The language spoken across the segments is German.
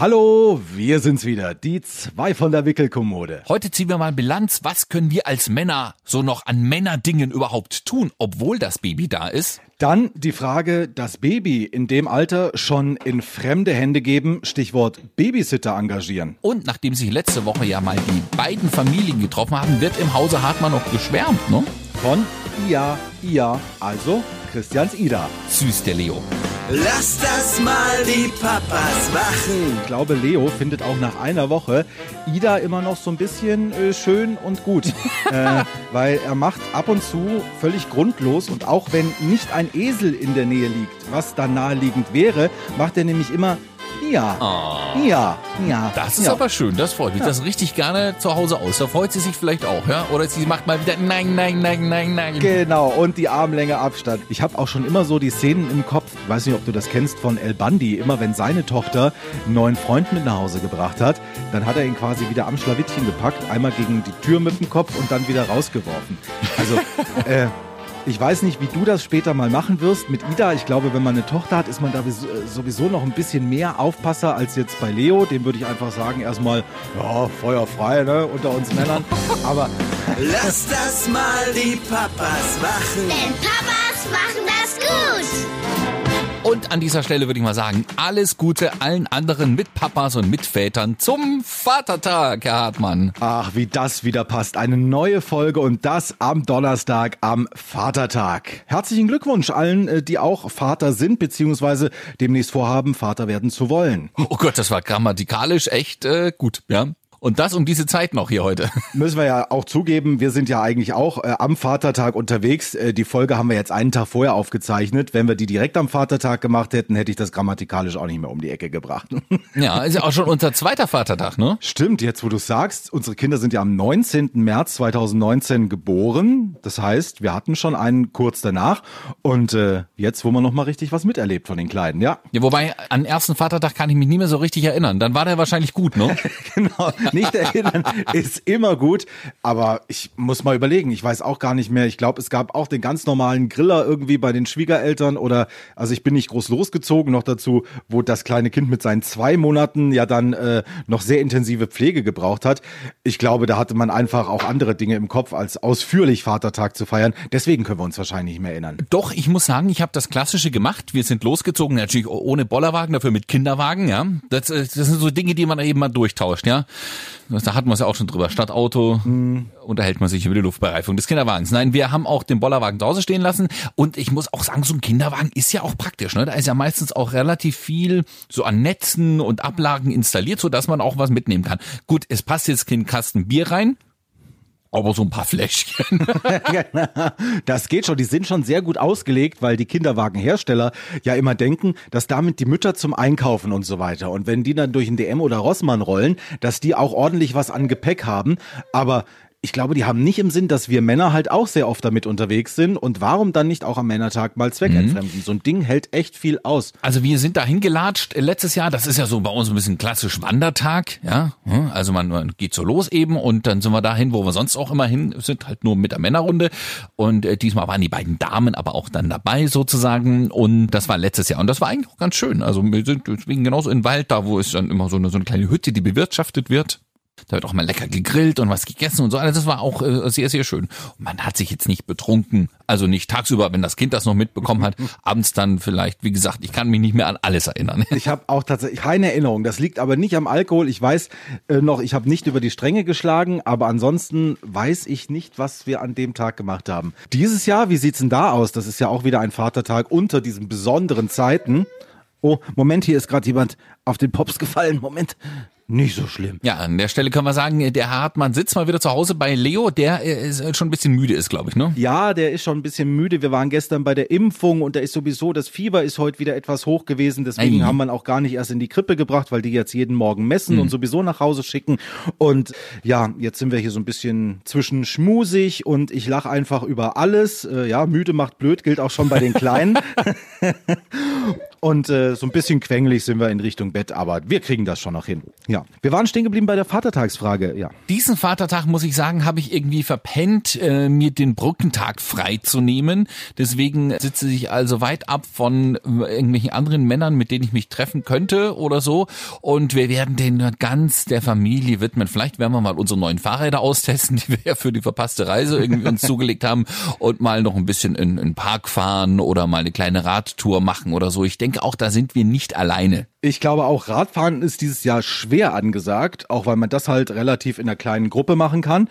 Hallo, wir sind's wieder, die zwei von der Wickelkommode. Heute ziehen wir mal Bilanz. Was können wir als Männer so noch an Männerdingen überhaupt tun, obwohl das Baby da ist? Dann die Frage, das Baby in dem Alter schon in fremde Hände geben, Stichwort Babysitter engagieren. Und nachdem sich letzte Woche ja mal die beiden Familien getroffen haben, wird im Hause Hartmann noch geschwärmt, ne? Von Ia, Ia, also Christians Ida. Süß der Leo. Lass das mal die Papas machen. Ich glaube, Leo findet auch nach einer Woche Ida immer noch so ein bisschen äh, schön und gut. äh, weil er macht ab und zu völlig grundlos und auch wenn nicht ein Esel in der Nähe liegt, was da naheliegend wäre, macht er nämlich immer ja. Oh. Ja. Ja. Das ist ja. aber schön, das freut mich. Das richte ich gerne zu Hause aus. Da freut sie sich vielleicht auch, ja? Oder sie macht mal wieder nein, nein, nein, nein, nein. Genau, und die Armlänge Abstand. Ich habe auch schon immer so die Szenen im Kopf, ich weiß nicht, ob du das kennst, von El Bandi. Immer wenn seine Tochter einen neuen Freund mit nach Hause gebracht hat, dann hat er ihn quasi wieder am Schlawittchen gepackt, einmal gegen die Tür mit dem Kopf und dann wieder rausgeworfen. Also, äh, ich weiß nicht, wie du das später mal machen wirst mit Ida. Ich glaube, wenn man eine Tochter hat, ist man da sowieso noch ein bisschen mehr Aufpasser als jetzt bei Leo. Dem würde ich einfach sagen, erstmal, ja, feuerfrei, ne, unter uns Männern. Aber. Lass das mal die Papas machen. Denn Papas machen das gut. Und an dieser Stelle würde ich mal sagen, alles Gute allen anderen Mitpapas und Mitvätern zum Vatertag, Herr Hartmann. Ach, wie das wieder passt. Eine neue Folge und das am Donnerstag am Vatertag. Herzlichen Glückwunsch allen, äh, die auch Vater sind, beziehungsweise demnächst vorhaben, Vater werden zu wollen. Oh Gott, das war grammatikalisch echt äh, gut, ja. Und das um diese Zeit noch hier heute. Müssen wir ja auch zugeben, wir sind ja eigentlich auch äh, am Vatertag unterwegs. Äh, die Folge haben wir jetzt einen Tag vorher aufgezeichnet. Wenn wir die direkt am Vatertag gemacht hätten, hätte ich das grammatikalisch auch nicht mehr um die Ecke gebracht. Ja, ist ja auch schon unser zweiter Vatertag, ne? Stimmt, jetzt wo du sagst, unsere Kinder sind ja am 19. März 2019 geboren. Das heißt, wir hatten schon einen kurz danach. Und äh, jetzt, wo man noch mal richtig was miterlebt von den Kleinen, ja. Ja, wobei, an ersten Vatertag kann ich mich nie mehr so richtig erinnern. Dann war der wahrscheinlich gut, ne? genau nicht erinnern, ist immer gut. Aber ich muss mal überlegen, ich weiß auch gar nicht mehr. Ich glaube, es gab auch den ganz normalen Griller irgendwie bei den Schwiegereltern oder, also ich bin nicht groß losgezogen, noch dazu, wo das kleine Kind mit seinen zwei Monaten ja dann äh, noch sehr intensive Pflege gebraucht hat. Ich glaube, da hatte man einfach auch andere Dinge im Kopf, als ausführlich Vatertag zu feiern. Deswegen können wir uns wahrscheinlich nicht mehr erinnern. Doch, ich muss sagen, ich habe das Klassische gemacht. Wir sind losgezogen, natürlich ohne Bollerwagen, dafür mit Kinderwagen, ja. Das, äh, das sind so Dinge, die man eben mal durchtauscht, ja. Da hatten wir es ja auch schon drüber. Stadtauto hm. unterhält man sich über die Luftbereifung des Kinderwagens. Nein, wir haben auch den Bollerwagen zu Hause stehen lassen. Und ich muss auch sagen, so ein Kinderwagen ist ja auch praktisch. Ne? Da ist ja meistens auch relativ viel so an Netzen und Ablagen installiert, so dass man auch was mitnehmen kann. Gut, es passt jetzt kein Kasten Bier rein. Aber so ein paar Fläschchen. das geht schon. Die sind schon sehr gut ausgelegt, weil die Kinderwagenhersteller ja immer denken, dass damit die Mütter zum Einkaufen und so weiter. Und wenn die dann durch ein DM oder Rossmann rollen, dass die auch ordentlich was an Gepäck haben. Aber ich glaube, die haben nicht im Sinn, dass wir Männer halt auch sehr oft damit unterwegs sind. Und warum dann nicht auch am Männertag mal zweckentfremden? Mhm. So ein Ding hält echt viel aus. Also wir sind da hingelatscht letztes Jahr. Das ist ja so bei uns ein bisschen klassisch Wandertag. Ja, hm, also man, man geht so los eben und dann sind wir dahin, wo wir sonst auch immer hin sind, halt nur mit der Männerrunde. Und äh, diesmal waren die beiden Damen aber auch dann dabei sozusagen. Und das war letztes Jahr. Und das war eigentlich auch ganz schön. Also wir sind deswegen genauso im Wald da, wo es dann immer so eine, so eine kleine Hütte, die bewirtschaftet wird. Da wird auch mal lecker gegrillt und was gegessen und so. Also das war auch äh, sehr, sehr schön. Und man hat sich jetzt nicht betrunken. Also nicht tagsüber, wenn das Kind das noch mitbekommen hat. Abends dann vielleicht, wie gesagt, ich kann mich nicht mehr an alles erinnern. Ich habe auch tatsächlich keine Erinnerung. Das liegt aber nicht am Alkohol. Ich weiß äh, noch, ich habe nicht über die Stränge geschlagen, aber ansonsten weiß ich nicht, was wir an dem Tag gemacht haben. Dieses Jahr, wie sieht's denn da aus? Das ist ja auch wieder ein Vatertag unter diesen besonderen Zeiten. Oh, Moment, hier ist gerade jemand auf den Pops gefallen. Moment. Nicht so schlimm. Ja, an der Stelle können wir sagen, der Herr Hartmann sitzt mal wieder zu Hause bei Leo, der ist schon ein bisschen müde ist, glaube ich, ne? Ja, der ist schon ein bisschen müde. Wir waren gestern bei der Impfung und da ist sowieso, das Fieber ist heute wieder etwas hoch gewesen. Deswegen Ei. haben wir auch gar nicht erst in die Krippe gebracht, weil die jetzt jeden Morgen messen mhm. und sowieso nach Hause schicken. Und ja, jetzt sind wir hier so ein bisschen zwischen schmusig und ich lache einfach über alles. Äh, ja, müde macht blöd, gilt auch schon bei den Kleinen. und äh, so ein bisschen quengelig sind wir in Richtung Bett, aber wir kriegen das schon noch hin. Ja, wir waren stehen geblieben bei der Vatertagsfrage. Ja. Diesen Vatertag, muss ich sagen, habe ich irgendwie verpennt, äh, mir den Brückentag freizunehmen. Deswegen sitze ich also weit ab von äh, irgendwelchen anderen Männern, mit denen ich mich treffen könnte oder so. Und wir werden den ganz der Familie widmen. Vielleicht werden wir mal unsere neuen Fahrräder austesten, die wir ja für die verpasste Reise irgendwie uns zugelegt haben und mal noch ein bisschen in, in Park fahren oder mal eine kleine Radtour machen oder so. Ich denke auch, da sind wir nicht alleine. Ich glaube auch, Radfahren ist dieses Jahr schwer angesagt, auch weil man das halt relativ in einer kleinen Gruppe machen kann.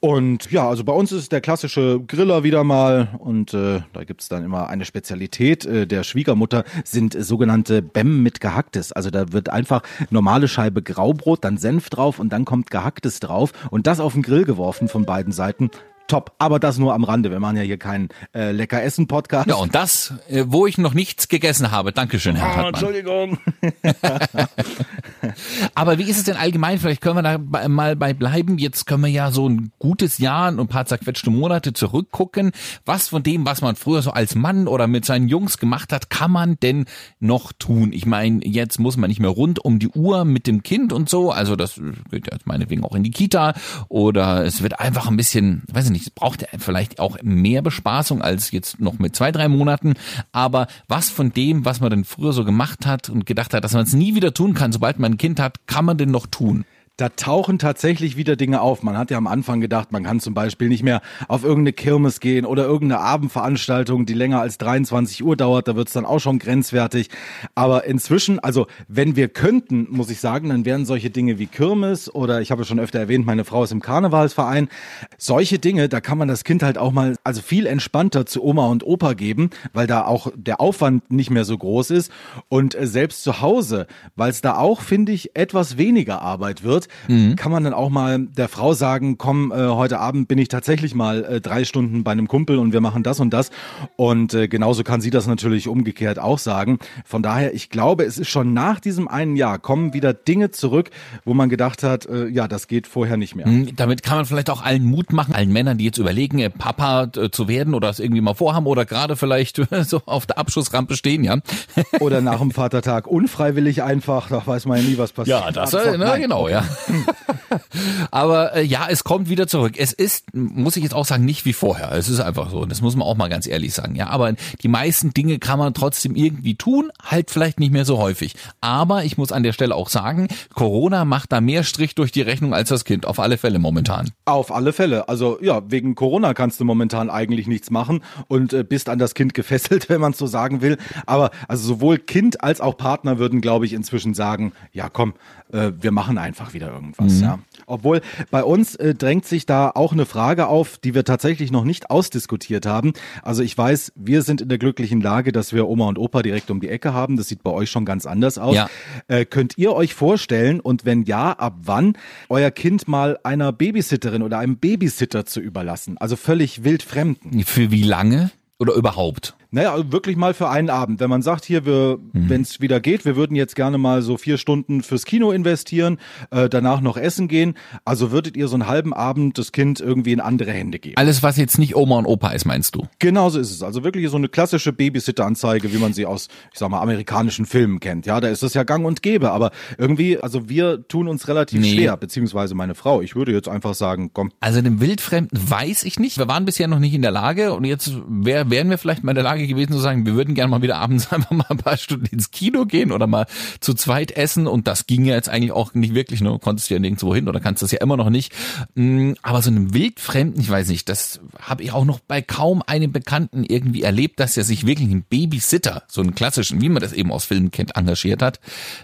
Und ja, also bei uns ist der klassische Griller wieder mal und äh, da gibt's dann immer eine Spezialität äh, der Schwiegermutter, sind sogenannte Bämm mit Gehacktes. Also da wird einfach normale Scheibe Graubrot, dann Senf drauf und dann kommt Gehacktes drauf und das auf den Grill geworfen von beiden Seiten top. Aber das nur am Rande. Wir machen ja hier keinen äh, lecker Essen Podcast. Ja, und das, äh, wo ich noch nichts gegessen habe. Dankeschön, Herr Ah, Hartmann. Entschuldigung. Aber wie ist es denn allgemein? Vielleicht können wir da mal bei bleiben. Jetzt können wir ja so ein gutes Jahr und ein paar zerquetschte Monate zurückgucken. Was von dem, was man früher so als Mann oder mit seinen Jungs gemacht hat, kann man denn noch tun? Ich meine, jetzt muss man nicht mehr rund um die Uhr mit dem Kind und so. Also das geht jetzt meinetwegen auch in die Kita oder es wird einfach ein bisschen, weiß ich nicht, es braucht vielleicht auch mehr Bespaßung als jetzt noch mit zwei, drei Monaten. Aber was von dem, was man denn früher so gemacht hat und gedacht hat, dass man es nie wieder tun kann, sobald man ein Kind hat, kann man denn noch tun? Da tauchen tatsächlich wieder Dinge auf. Man hat ja am Anfang gedacht, man kann zum Beispiel nicht mehr auf irgendeine Kirmes gehen oder irgendeine Abendveranstaltung, die länger als 23 Uhr dauert. Da wird's dann auch schon grenzwertig. Aber inzwischen, also wenn wir könnten, muss ich sagen, dann wären solche Dinge wie Kirmes oder ich habe schon öfter erwähnt, meine Frau ist im Karnevalsverein. Solche Dinge, da kann man das Kind halt auch mal, also viel entspannter zu Oma und Opa geben, weil da auch der Aufwand nicht mehr so groß ist. Und äh, selbst zu Hause, weil es da auch, finde ich, etwas weniger Arbeit wird, kann man dann auch mal der Frau sagen, komm, äh, heute Abend bin ich tatsächlich mal äh, drei Stunden bei einem Kumpel und wir machen das und das. Und äh, genauso kann sie das natürlich umgekehrt auch sagen. Von daher, ich glaube, es ist schon nach diesem einen Jahr kommen wieder Dinge zurück, wo man gedacht hat, äh, ja, das geht vorher nicht mehr. Hm, Damit kann man vielleicht auch allen Mut machen, allen Männern, die jetzt überlegen, äh, Papa äh, zu werden oder es irgendwie mal vorhaben oder gerade vielleicht so auf der Abschussrampe stehen, ja. Oder nach dem Vatertag unfreiwillig einfach, da weiß man ja nie, was passiert. Ja, das, äh, nein. genau, ja. Aber äh, ja, es kommt wieder zurück. Es ist, muss ich jetzt auch sagen, nicht wie vorher. Es ist einfach so. Das muss man auch mal ganz ehrlich sagen. Ja, aber die meisten Dinge kann man trotzdem irgendwie tun, halt vielleicht nicht mehr so häufig. Aber ich muss an der Stelle auch sagen, Corona macht da mehr Strich durch die Rechnung als das Kind. Auf alle Fälle momentan. Auf alle Fälle. Also ja, wegen Corona kannst du momentan eigentlich nichts machen und äh, bist an das Kind gefesselt, wenn man es so sagen will. Aber also sowohl Kind als auch Partner würden, glaube ich, inzwischen sagen, ja komm, äh, wir machen einfach wieder irgendwas. Ja. Obwohl bei uns äh, drängt sich da auch eine Frage auf, die wir tatsächlich noch nicht ausdiskutiert haben. Also ich weiß, wir sind in der glücklichen Lage, dass wir Oma und Opa direkt um die Ecke haben. Das sieht bei euch schon ganz anders aus. Ja. Äh, könnt ihr euch vorstellen und wenn ja, ab wann euer Kind mal einer Babysitterin oder einem Babysitter zu überlassen? Also völlig wildfremden. Für wie lange? Oder überhaupt? Naja, also wirklich mal für einen Abend. Wenn man sagt, hier, wir, wenn es wieder geht, wir würden jetzt gerne mal so vier Stunden fürs Kino investieren, äh, danach noch essen gehen. Also würdet ihr so einen halben Abend das Kind irgendwie in andere Hände geben? Alles, was jetzt nicht Oma und Opa ist, meinst du? Genauso ist es. Also wirklich so eine klassische Babysitter-Anzeige, wie man sie aus, ich sag mal, amerikanischen Filmen kennt. Ja, da ist das ja gang und gäbe. Aber irgendwie, also wir tun uns relativ Nee. schwer, beziehungsweise meine Frau. Ich würde jetzt einfach sagen, komm, Also dem Wildfremden weiß ich nicht. Wir waren bisher noch nicht in der Lage und jetzt wär, wären wir vielleicht mal in der Lage gewesen zu sagen, wir würden gerne mal wieder abends einfach mal ein paar Stunden ins Kino gehen oder mal zu zweit essen und das ging ja jetzt eigentlich auch nicht wirklich, ne? du konntest ja nirgendwo hin oder kannst das ja immer noch nicht. Mm, Aber so einem Wildfremden, ich weiß nicht, das habe ich auch noch bei kaum einem Bekannten irgendwie erlebt, dass er sich wirklich einen Babysitter, so einen klassischen, wie man das eben aus Filmen kennt, engagiert hat.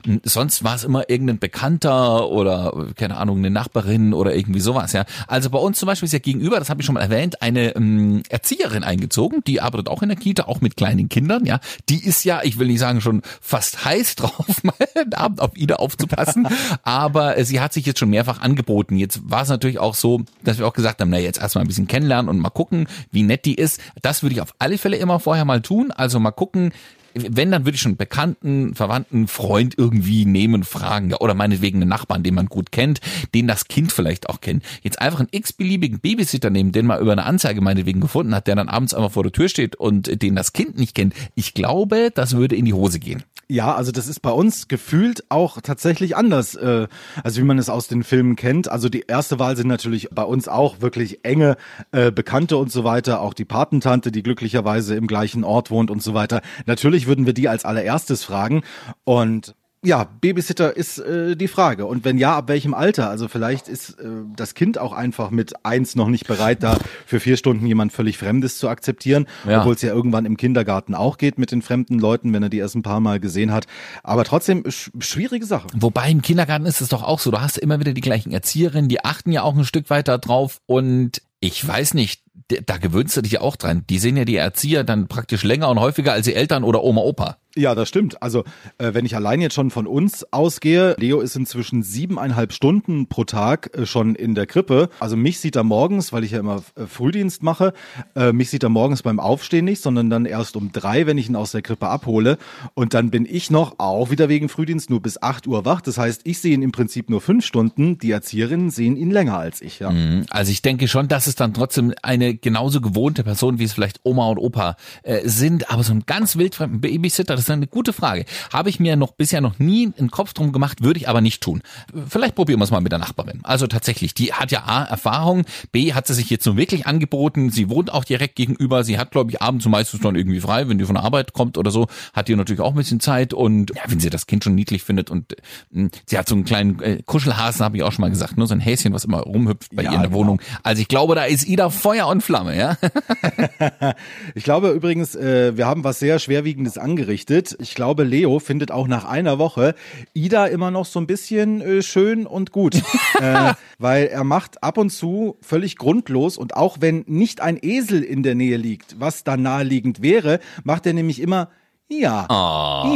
Mm, Sonst war es immer irgendein Bekannter oder, keine Ahnung, eine Nachbarin oder irgendwie sowas, ja. Also bei uns zum Beispiel ist ja gegenüber, das habe ich schon mal erwähnt, eine ähm, Erzieherin eingezogen, die arbeitet auch in der Kita, auch mit kleinen Kindern, ja. Die ist ja, ich will nicht sagen, schon fast heiß drauf, mal Abend auf Ida aufzupassen, aber äh, sie hat sich jetzt schon mehrfach angeboten. Jetzt war es natürlich auch so, dass wir auch gesagt haben, na jetzt erstmal ein bisschen kennenlernen und mal gucken, wie nett die ist. Das würde ich auf alle Fälle immer vorher mal tun, also mal gucken, wenn, dann würde ich schon Bekannten, Verwandten, Freund irgendwie nehmen, fragen, ja, oder meinetwegen einen Nachbarn, den man gut kennt, den das Kind vielleicht auch kennt. Jetzt einfach einen x-beliebigen Babysitter nehmen, den man über eine Anzeige meinetwegen gefunden hat, der dann abends einfach vor der Tür steht und den das Kind nicht kennt. Ich glaube, das würde in die Hose gehen. Ja, also das ist bei uns gefühlt auch tatsächlich anders, äh, also wie man es aus den Filmen kennt. Also die erste Wahl sind natürlich bei uns auch wirklich enge äh, Bekannte und so weiter, auch die Patentante, die glücklicherweise im gleichen Ort wohnt und so weiter. Natürlich würden wir die als allererstes fragen und ja, Babysitter ist äh, die Frage. Und wenn ja, ab welchem Alter? Also vielleicht ist äh, das Kind auch einfach mit eins noch nicht bereit, da für vier Stunden jemand völlig Fremdes zu akzeptieren, Ja. obwohl es ja irgendwann im Kindergarten auch geht mit den fremden Leuten, wenn er die erst ein paar Mal gesehen hat. Aber trotzdem sch schwierige Sache. Wobei im Kindergarten ist es doch auch so, du hast immer wieder die gleichen Erzieherinnen, die achten ja auch ein Stück weiter drauf und ich weiß nicht, da gewöhnst du dich ja auch dran. Die sehen ja die Erzieher dann praktisch länger und häufiger als die Eltern oder Oma, Opa. Ja, das stimmt. Also äh, wenn ich allein jetzt schon von uns ausgehe, Leo ist inzwischen siebeneinhalb Stunden pro Tag äh, schon in der Krippe. Also mich sieht er morgens, weil ich ja immer äh, Frühdienst mache, äh, mich sieht er morgens beim Aufstehen nicht, sondern dann erst um drei, wenn ich ihn aus der Krippe abhole. Und dann bin ich noch, auch wieder wegen Frühdienst, nur bis acht Uhr wach. Das heißt, ich sehe ihn im Prinzip nur fünf Stunden. Die Erzieherinnen sehen ihn länger als ich. Ja. Also ich denke schon, dass es dann trotzdem eine genauso gewohnte Person, wie es vielleicht Oma und Opa äh, sind, aber so einen ganz wildfremden Babysitter, das ist eine gute Frage. Habe ich mir noch bisher noch nie einen Kopf drum gemacht, würde ich aber nicht tun. Vielleicht probieren wir es mal mit der Nachbarin. Also tatsächlich, die hat ja A, Erfahrung, B, hat sie sich jetzt nun wirklich angeboten, sie wohnt auch direkt gegenüber, sie hat, glaube ich, abends meistens dann irgendwie frei, wenn die von der Arbeit kommt oder so, hat die natürlich auch ein bisschen Zeit und ja, wenn sie das Kind schon niedlich findet und äh, sie hat so einen kleinen äh, Kuschelhasen, habe ich auch schon mal gesagt, ne? so ein Häschen, was immer rumhüpft bei Ja, ihr in der genau. Wohnung. Also ich glaube, da ist Ida Feuer und Flamme, ja. Ich glaube übrigens, äh, wir haben was sehr Schwerwiegendes angerichtet. Ich glaube, Leo findet auch nach einer Woche Ida immer noch so ein bisschen äh, schön und gut. äh, weil er macht ab und zu völlig grundlos und auch wenn nicht ein Esel in der Nähe liegt, was da naheliegend wäre, macht er nämlich immer ja,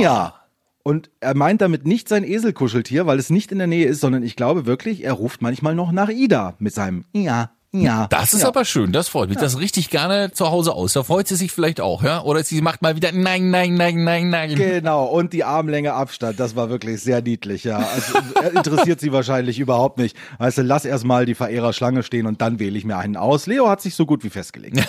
ja. Und er meint damit nicht sein Eselkuscheltier, weil es nicht in der Nähe ist, sondern ich glaube wirklich, er ruft manchmal noch nach Ida mit seinem ja, ja. Das ist ja. aber schön, das freut mich. Das richtig gerne zu Hause aus. Da freut sie sich vielleicht auch, ja? Oder sie macht mal wieder nein, nein, nein, nein, nein. Genau, und die Armlänge Abstand, das war wirklich sehr niedlich, ja. Also, er interessiert sie wahrscheinlich überhaupt nicht. Weißt du, lass erst mal die Verehrer Schlange stehen und dann wähle ich mir einen aus. Leo hat sich so gut wie festgelegt.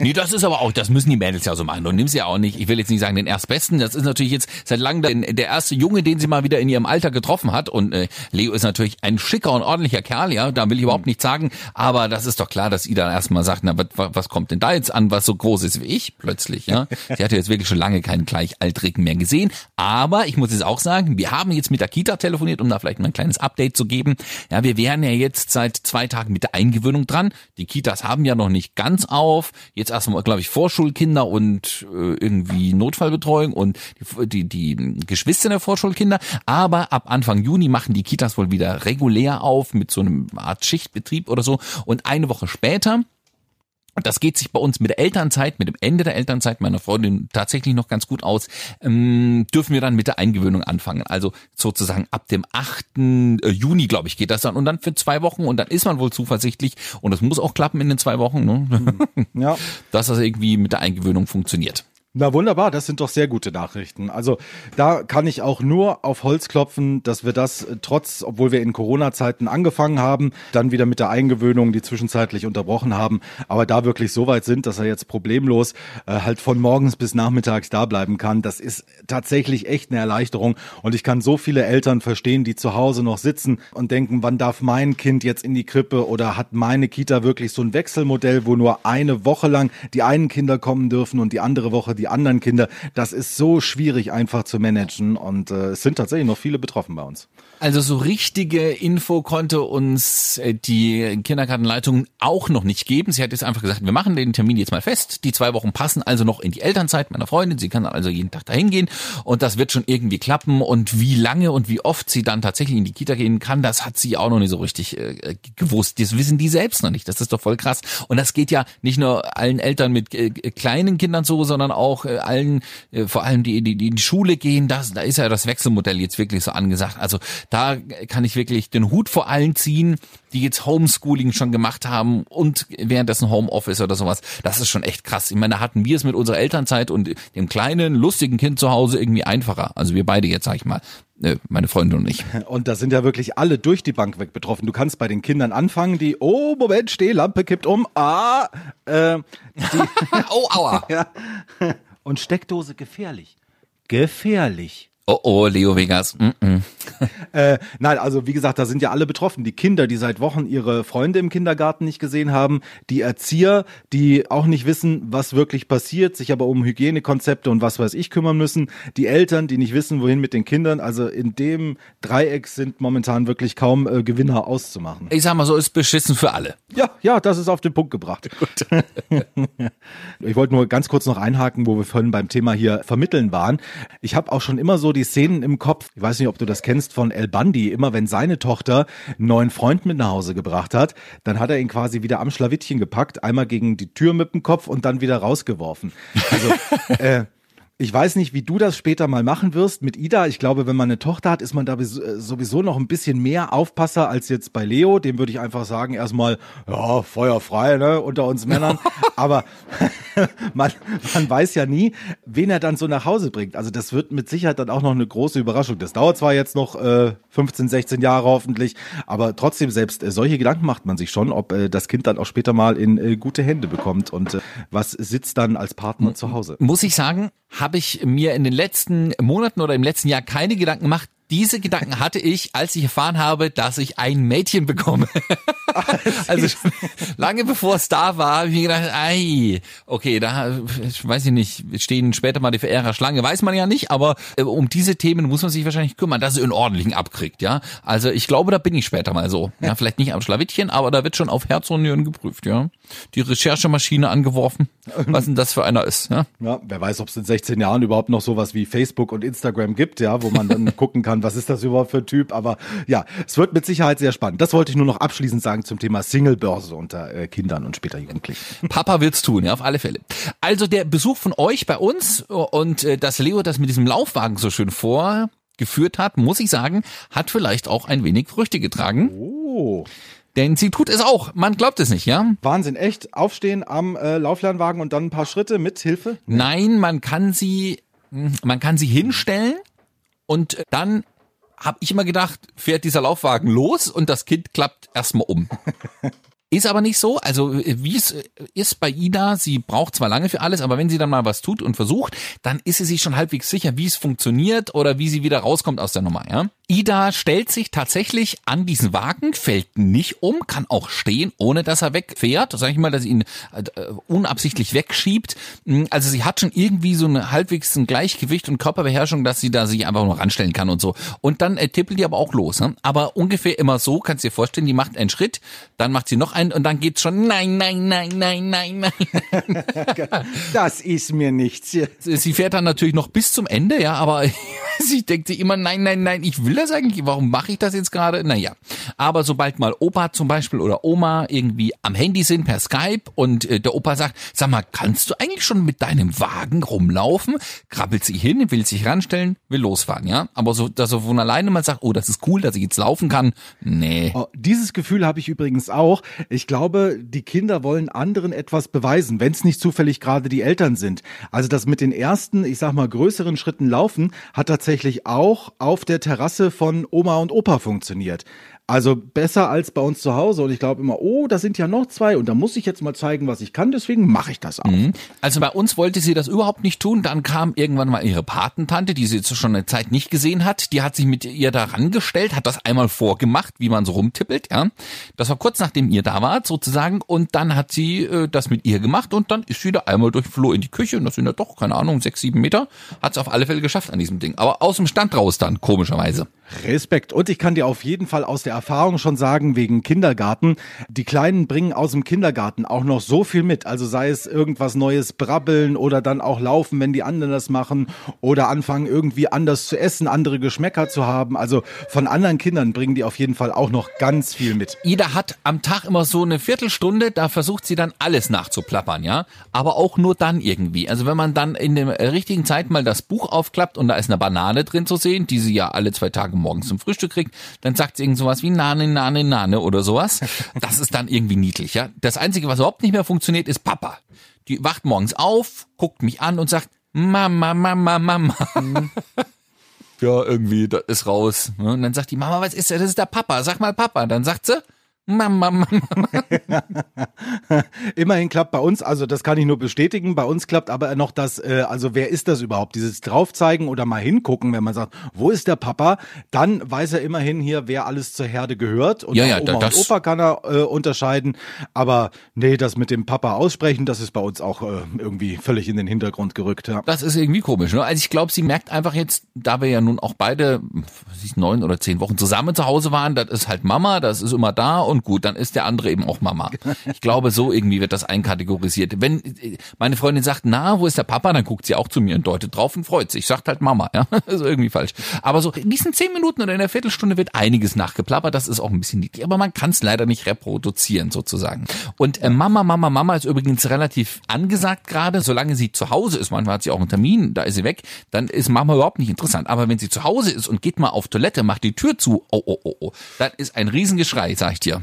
Nee, das ist aber auch, das müssen die Mädels ja so machen. Du nimmst ja auch nicht, ich will jetzt nicht sagen den Erstbesten, das ist natürlich jetzt seit langem der, der erste Junge, den sie mal wieder in ihrem Alter getroffen hat. Und äh, Leo ist natürlich ein schicker und ordentlicher Kerl, ja, da will ich überhaupt nichts sagen. Aber das ist doch klar, dass Ida erstmal sagt, na, was, was kommt denn da jetzt an, was so groß ist wie ich plötzlich, ja. Sie hatte jetzt wirklich schon lange keinen Gleichaltrigen mehr gesehen. Aber ich muss jetzt auch sagen, wir haben jetzt mit der Kita telefoniert, um da vielleicht mal ein kleines Update zu geben. Ja, wir wären ja jetzt seit zwei Tagen mit der Eingewöhnung dran. Die Kitas haben ja noch nicht ganz auf. Jetzt erstmal, glaube ich, Vorschulkinder und äh, irgendwie Notfallbetreuung und die, die, die Geschwister der Vorschulkinder. Aber ab Anfang Juni machen die Kitas wohl wieder regulär auf mit so einem Art Schichtbetrieb oder so. Und eine Woche später das geht sich bei uns mit der Elternzeit, mit dem Ende der Elternzeit meiner Freundin tatsächlich noch ganz gut aus. Ähm, dürfen wir dann mit der Eingewöhnung anfangen. Also sozusagen ab dem 8. Juni, glaube ich, geht das dann. Und dann für zwei Wochen. Und dann ist man wohl zuversichtlich. Und das muss auch klappen in den zwei Wochen, ne? Ja. dass das irgendwie mit der Eingewöhnung funktioniert. Na wunderbar, das sind doch sehr gute Nachrichten. Also da kann ich auch nur auf Holz klopfen, dass wir das äh, trotz, obwohl wir in Corona-Zeiten angefangen haben, dann wieder mit der Eingewöhnung, die zwischenzeitlich unterbrochen haben, aber da wirklich so weit sind, dass er jetzt problemlos äh, halt von morgens bis nachmittags da bleiben kann. Das ist tatsächlich echt eine Erleichterung und ich kann so viele Eltern verstehen, die zu Hause noch sitzen und denken, wann darf mein Kind jetzt in die Krippe oder hat meine Kita wirklich so ein Wechselmodell, wo nur eine Woche lang die einen Kinder kommen dürfen und die andere Woche die anderen Kinder. Das ist so schwierig einfach zu managen und äh, es sind tatsächlich noch viele betroffen bei uns. Also so richtige Info konnte uns äh, die Kindergartenleitung auch noch nicht geben. Sie hat jetzt einfach gesagt, wir machen den Termin jetzt mal fest. Die zwei Wochen passen also noch in die Elternzeit meiner Freundin. Sie kann also jeden Tag dahin gehen und das wird schon irgendwie klappen. Und wie lange und wie oft sie dann tatsächlich in die Kita gehen kann, das hat sie auch noch nicht so richtig äh, gewusst. Das wissen die selbst noch nicht. Das ist doch voll krass. Und das geht ja nicht nur allen Eltern mit äh, kleinen Kindern so, sondern auch äh, allen, äh, vor allem die, die, die in die Schule gehen. Das, da ist ja das Wechselmodell jetzt wirklich so angesagt. Also da kann ich wirklich den Hut vor allen ziehen, die jetzt Homeschooling schon gemacht haben und währenddessen Homeoffice oder sowas. Das ist schon echt krass. Ich meine, da hatten wir es mit unserer Elternzeit und dem kleinen, lustigen Kind zu Hause irgendwie einfacher. Also wir beide jetzt, sag ich mal. Äh, Meine Freundin und ich. Und da sind ja wirklich alle durch die Bank weg betroffen. Du kannst bei den Kindern anfangen, die, oh, Moment, steh, Lampe kippt um, ah, äh, oh, aua. ja. Und Steckdose gefährlich. gefährlich. Oh oh, Leo Vegas. Mm -mm. Äh, nein, also wie gesagt, da sind ja alle betroffen. Die Kinder, die seit Wochen ihre Freunde im Kindergarten nicht gesehen haben, die Erzieher, die auch nicht wissen, was wirklich passiert, sich aber um Hygienekonzepte und was weiß ich kümmern müssen, die Eltern, die nicht wissen, wohin mit den Kindern. Also in dem Dreieck sind momentan wirklich kaum äh, Gewinner auszumachen. Ich sag mal so, ist beschissen für alle. Ja, ja, das ist auf den Punkt gebracht. Gut. ich wollte nur ganz kurz noch einhaken, wo wir vorhin beim Thema hier vermitteln waren. Ich habe auch schon immer so die Szenen im Kopf. Ich weiß nicht, ob du das kennst von El Bandi. Immer wenn seine Tochter einen neuen Freund mit nach Hause gebracht hat, dann hat er ihn quasi wieder am Schlawittchen gepackt, einmal gegen die Tür mit dem Kopf und dann wieder rausgeworfen. Also äh, ich weiß nicht, wie du das später mal machen wirst mit Ida. Ich glaube, wenn man eine Tochter hat, ist man da sowieso noch ein bisschen mehr Aufpasser als jetzt bei Leo. Dem würde ich einfach sagen, erstmal, ja, feuerfrei, ne, unter uns Männern. Aber man, man weiß ja nie, wen er dann so nach Hause bringt. Also das wird mit Sicherheit dann auch noch eine große Überraschung. Das dauert zwar jetzt noch äh, 15, 16 Jahre hoffentlich, aber trotzdem selbst äh, solche Gedanken macht man sich schon, ob äh, das Kind dann auch später mal in äh, gute Hände bekommt und äh, was sitzt dann als Partner zu Hause. Muss ich sagen, habe ich mir in den letzten Monaten oder im letzten Jahr keine Gedanken gemacht. Diese Gedanken hatte ich, als ich erfahren habe, dass ich ein Mädchen bekomme. also schon lange bevor es da war, habe ich mir gedacht, ei, okay, da weiß ich nicht, stehen später mal die Verehrer Schlange, weiß man ja nicht, aber äh, um diese Themen muss man sich wahrscheinlich kümmern, dass er einen ordentlichen abkriegt, ja. Also ich glaube, da bin ich später mal so. Ja, vielleicht nicht am Schlawittchen, aber da wird schon auf Herz und Nieren geprüft, ja. Die Recherchemaschine angeworfen, was denn das für einer ist, ja. Ja, wer weiß, ob es in 16 Jahren überhaupt noch sowas wie Facebook und Instagram gibt, ja, wo man dann gucken kann, was ist das überhaupt für ein Typ. Aber ja, es wird mit Sicherheit sehr spannend. Das wollte ich nur noch abschließend sagen zum Thema Singlebörse unter äh, Kindern und später Jugendlichen. Papa wird's tun, ja, auf alle Fälle. Also der Besuch von euch bei uns und äh, dass Leo das mit diesem Laufwagen so schön vorgeführt hat, muss ich sagen, hat vielleicht auch ein wenig Früchte getragen. Oh. Denn sie tut es auch. Man glaubt es nicht, ja? Wahnsinn, echt? Aufstehen am äh, Lauflernwagen und dann ein paar Schritte mit Hilfe? Nein, man kann sie, man kann sie hinstellen und dann habe ich immer gedacht, fährt dieser Laufwagen los und das Kind klappt erstmal um. Ist aber nicht so. Also wie es ist bei Ida, sie braucht zwar lange für alles, aber wenn sie dann mal was tut und versucht, dann ist sie sich schon halbwegs sicher, wie es funktioniert oder wie sie wieder rauskommt aus der Nummer. Ja? Ida stellt sich tatsächlich an diesen Wagen, fällt nicht um, kann auch stehen, ohne dass er wegfährt. Sag ich mal, dass sie ihn äh, unabsichtlich wegschiebt. Hm, also sie hat schon irgendwie so eine halbwegs ein Gleichgewicht und Körperbeherrschung, dass sie da sich einfach nur ranstellen kann und so. Und dann äh, tippelt die aber auch los. Ne? Aber ungefähr immer so, kannst du dir vorstellen, die macht einen Schritt, dann macht sie noch einen und dann geht's schon nein, nein, nein, nein, nein, nein. das ist mir nichts. Sie fährt dann natürlich noch bis zum Ende, ja, aber denkt sich immer nein, nein, nein, ich will das eigentlich? Warum mache ich das jetzt gerade? Naja, aber sobald mal Opa zum Beispiel oder Oma irgendwie am Handy sind per Skype und äh, der Opa sagt, sag mal, kannst du eigentlich schon mit deinem Wagen rumlaufen? Krabbelt sie hin, will sich ranstellen, will losfahren, ja? Aber so, dass er von alleine mal sagt, oh, das ist cool, dass ich jetzt laufen kann, nee. Oh, dieses Gefühl habe ich übrigens auch. Ich glaube, die Kinder wollen anderen etwas beweisen, wenn es nicht zufällig gerade die Eltern sind. Also das mit den ersten, ich sag mal, größeren Schritten laufen, hat tatsächlich auch auf der Terrasse von Oma und Opa funktioniert. Also besser als bei uns zu Hause. Und ich glaube immer, oh, da sind ja noch zwei und da muss ich jetzt mal zeigen, was ich kann. Deswegen mache ich das auch. Mhm. Also bei uns wollte sie das überhaupt nicht tun. Dann kam irgendwann mal ihre Patentante, die sie jetzt schon eine Zeit nicht gesehen hat. Die hat sich mit ihr da rangestellt, hat das einmal vorgemacht, wie man so rumtippelt. Ja, Das war kurz nachdem ihr da wart sozusagen. Und dann hat sie äh, das mit ihr gemacht und dann ist sie da einmal durch den Flur in die Küche. Und das sind ja doch, keine Ahnung, sechs, sieben Meter. Hat es auf alle Fälle geschafft an diesem Ding. Aber aus dem Stand raus dann, komischerweise. Respekt. Und ich kann dir auf jeden Fall aus der Erfahrung schon sagen, wegen Kindergarten, die Kleinen bringen aus dem Kindergarten auch noch so viel mit. Also sei es irgendwas Neues brabbeln oder dann auch laufen, wenn die anderen das machen oder anfangen irgendwie anders zu essen, andere Geschmäcker zu haben. Also von anderen Kindern bringen die auf jeden Fall auch noch ganz viel mit. Ida hat am Tag immer so eine Viertelstunde, da versucht sie dann alles nachzuplappern, ja. Aber auch nur dann irgendwie. Also wenn man dann in der richtigen Zeit mal das Buch aufklappt und da ist eine Banane drin zu sehen, die sie ja alle zwei Tage morgens zum Frühstück kriegt, dann sagt sie irgend sowas wie Nane, Nane, Nane oder sowas. Das ist dann irgendwie niedlich, ja. Das Einzige, was überhaupt nicht mehr funktioniert, ist Papa. Die wacht morgens auf, guckt mich an und sagt, Mama, Mama, Mama. Mhm. ja, irgendwie, das ist raus. Und dann sagt die Mama, was ist das? Das ist der Papa. Sag mal Papa. Dann sagt sie, Mama, Mama. Immerhin klappt bei uns, also das kann ich nur bestätigen, bei uns klappt aber noch das, äh, also wer ist das überhaupt? Dieses Draufzeigen oder mal hingucken, wenn man sagt, wo ist der Papa? Dann weiß er immerhin hier, wer alles zur Herde gehört. Und Ja, ja, Oma da- das- und Opa kann er äh, unterscheiden. Aber nee, das mit dem Papa aussprechen, das ist bei uns auch äh, irgendwie völlig in den Hintergrund gerückt. Ja. Das ist irgendwie komisch. Ne? Also ich glaube, sie merkt einfach jetzt, da wir ja nun auch beide neun oder zehn Wochen zusammen zu Hause waren, das ist halt Mama, das ist immer da und gut, dann ist der andere eben auch Mama. Ich glaube, so irgendwie wird das einkategorisiert. Wenn meine Freundin sagt, na, wo ist der Papa, dann guckt sie auch zu mir und deutet drauf und freut sich. Sagt halt Mama, ja, das ist irgendwie falsch. Aber so in diesen zehn Minuten oder in der Viertelstunde wird einiges nachgeplappert. Das ist auch ein bisschen niedlich, aber man kann es leider nicht reproduzieren sozusagen. Und äh, Mama, Mama, Mama ist übrigens relativ angesagt gerade, solange sie zu Hause ist. Manchmal hat sie auch einen Termin, da ist sie weg. Dann ist Mama überhaupt nicht interessant. Aber wenn sie zu Hause ist und geht mal auf Toilette, macht die Tür zu, oh, oh, oh, oh, dann ist ein Riesengeschrei, sag ich dir.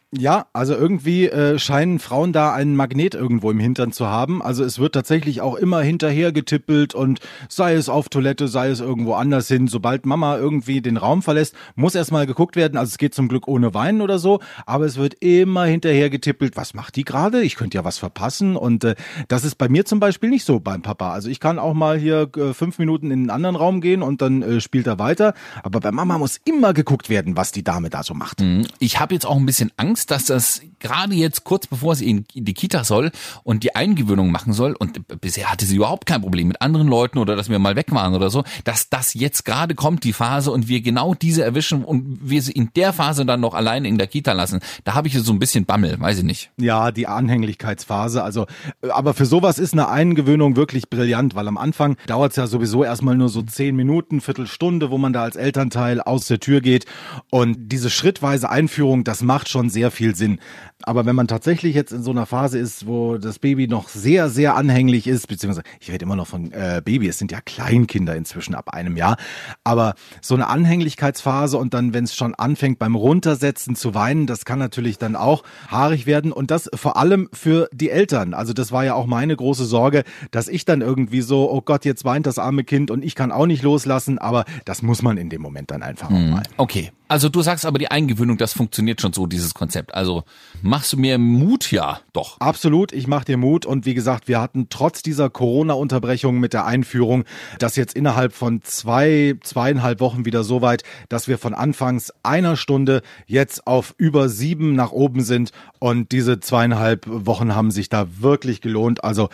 Ja, also irgendwie äh, scheinen Frauen da einen Magnet irgendwo im Hintern zu haben. Also es wird tatsächlich auch immer hinterher getippelt und sei es auf Toilette, sei es irgendwo anders hin. Sobald Mama irgendwie den Raum verlässt, muss erstmal geguckt werden. Also es geht zum Glück ohne Weinen oder so, aber es wird immer hinterher getippelt. Was macht die gerade? Ich könnte ja was verpassen. Und äh, das ist bei mir zum Beispiel nicht so beim Papa. Also ich kann auch mal hier äh, fünf Minuten in einen anderen Raum gehen und dann äh, spielt er weiter. Aber bei Mama muss immer geguckt werden, was die Dame da so macht. Ich habe jetzt auch ein bisschen Angst, dass das gerade jetzt kurz bevor sie in die Kita soll und die Eingewöhnung machen soll und bisher hatte sie überhaupt kein Problem mit anderen Leuten oder dass wir mal weg waren oder so, dass das jetzt gerade kommt, die Phase und wir genau diese erwischen und wir sie in der Phase dann noch alleine in der Kita lassen. Da habe ich so ein bisschen Bammel, weiß ich nicht. Ja, die Anhänglichkeitsphase. Also, äh, aber für sowas ist eine Eingewöhnung wirklich brillant, weil am Anfang dauert es ja sowieso erstmal nur so zehn Minuten, Viertelstunde, wo man da als Elternteil aus der Tür geht. Und diese schrittweise Einführung, das macht schon sehr viel Sinn. Aber wenn man tatsächlich jetzt in so einer Phase ist, wo das Baby noch sehr, sehr anhänglich ist, beziehungsweise ich rede immer noch von äh, Baby, es sind ja Kleinkinder inzwischen ab einem Jahr, aber so eine Anhänglichkeitsphase und dann, wenn es schon anfängt beim Runtersetzen zu weinen, das kann natürlich dann auch haarig werden und das vor allem für die Eltern. Also das war ja auch meine große Sorge, dass ich dann irgendwie so, oh Gott, jetzt weint das arme Kind und ich kann auch nicht loslassen, aber das muss man in dem Moment dann einfach auch mal. Okay. Also du sagst aber, die Eingewöhnung, das funktioniert schon so, dieses Konzept. Also machst du mir Mut? Ja, doch. Absolut, ich mache dir Mut und wie gesagt, wir hatten trotz dieser Corona-Unterbrechung mit der Einführung das jetzt innerhalb von zwei, zweieinhalb Wochen wieder so weit, dass wir von anfangs einer Stunde jetzt auf über sieben nach oben sind und diese zweieinhalb Wochen haben sich da wirklich gelohnt. Also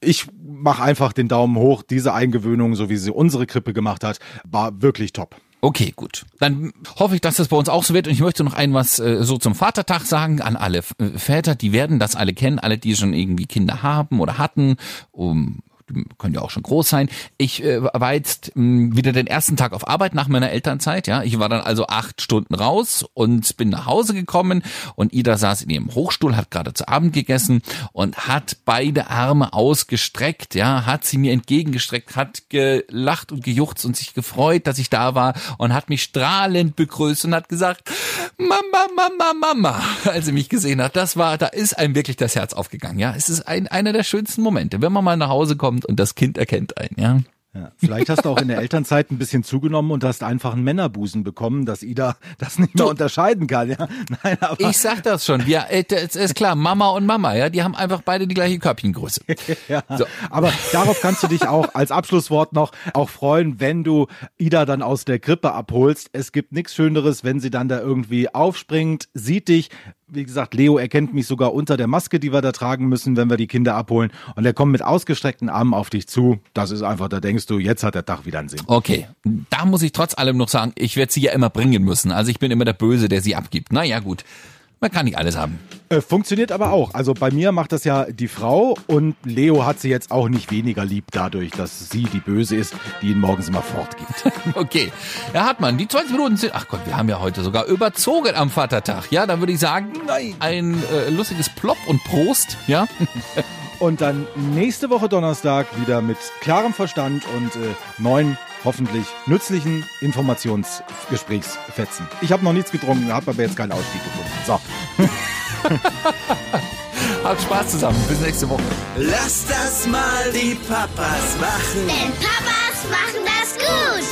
ich mache einfach den Daumen hoch. Diese Eingewöhnung, so wie sie unsere Krippe gemacht hat, war wirklich top. Okay, gut. Dann hoffe ich, dass das bei uns auch so wird. Und ich möchte noch ein was äh, so zum Vatertag sagen an alle äh, Väter. Die werden das alle kennen, alle, die schon irgendwie Kinder haben oder hatten. Um, können ja auch schon groß sein. Ich äh, war jetzt mh, wieder den ersten Tag auf Arbeit nach meiner Elternzeit. Ja, ich war dann also acht Stunden raus und bin nach Hause gekommen. Und Ida saß in ihrem Hochstuhl, hat gerade zu Abend gegessen und hat beide Arme ausgestreckt. Ja, hat sie mir entgegengestreckt, hat gelacht und gejuchzt und sich gefreut, dass ich da war und hat mich strahlend begrüßt und hat gesagt, Mama, Mama, Mama, als sie mich gesehen hat. Das war, da ist einem wirklich das Herz aufgegangen. Ja, es ist ein, einer der schönsten Momente, wenn man mal nach Hause kommt und das Kind erkennt einen. Ja. Ja, vielleicht hast du auch in der Elternzeit ein bisschen zugenommen und hast einfach einen Männerbusen bekommen, dass Ida das nicht mehr unterscheiden kann. Ja? Nein, aber Ich sag das schon. Wir, äh, es ist klar, Mama und Mama, ja, die haben einfach beide die gleiche Körbchengröße. Ja, So. aber darauf kannst du dich auch als Abschlusswort noch auch freuen, wenn du Ida dann aus der Krippe abholst. Es gibt nichts Schöneres, wenn sie dann da irgendwie aufspringt, sieht dich. Wie gesagt, Leo erkennt mich sogar unter der Maske, die wir da tragen müssen, wenn wir die Kinder abholen. Und er kommt mit ausgestreckten Armen auf dich zu. Das ist einfach, da denkst du, jetzt hat der Tag wieder einen Sinn. Okay, da muss ich trotz allem noch sagen, ich werde sie ja immer bringen müssen. Also ich bin immer der Böse, der sie abgibt. Naja, gut. Man kann nicht alles haben. Äh, funktioniert aber auch. Also bei mir macht das ja die Frau und Leo hat sie jetzt auch nicht weniger lieb dadurch, dass sie die Böse ist, die ihn morgens immer fortgibt. Okay, Herr Hartmann, die 20 Minuten sind, ach Gott, wir haben ja heute sogar überzogen am Vatertag. Ja, dann würde ich sagen, ein äh, lustiges Plopp und Prost, ja. Und dann nächste Woche Donnerstag wieder mit klarem Verstand und äh, neuen, hoffentlich nützlichen Informationsgesprächsfetzen. Ich habe noch nichts getrunken, habe aber jetzt keinen Ausstieg gefunden. So. Habt Spaß zusammen. Bis nächste Woche. Lass das mal die Papas machen. Denn Papas machen das gut.